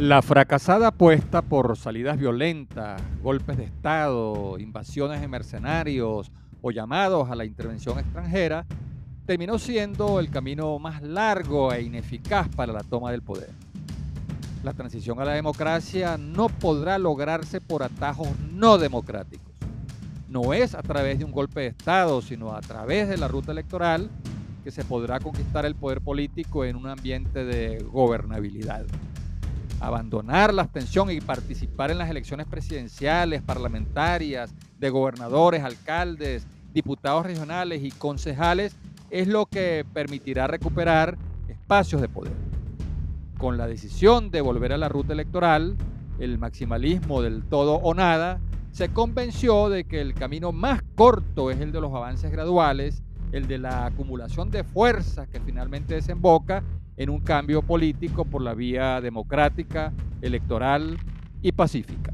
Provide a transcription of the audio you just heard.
La fracasada apuesta por salidas violentas, golpes de Estado, invasiones de mercenarios o llamados a la intervención extranjera terminó siendo el camino más largo e ineficaz para la toma del poder. La transición a la democracia no podrá lograrse por atajos no democráticos. No es a través de un golpe de Estado, sino a través de la ruta electoral que se podrá conquistar el poder político en un ambiente de gobernabilidad abandonar la abstención y participar en las elecciones presidenciales, parlamentarias, de gobernadores, alcaldes, diputados regionales y concejales es lo que permitirá recuperar espacios de poder. Con la decisión de volver a la ruta electoral, el maximalismo del todo o nada se convenció de que el camino más corto es el de los avances graduales, el de la acumulación de fuerzas que finalmente desemboca en un cambio político por la vía democrática, electoral y pacífica.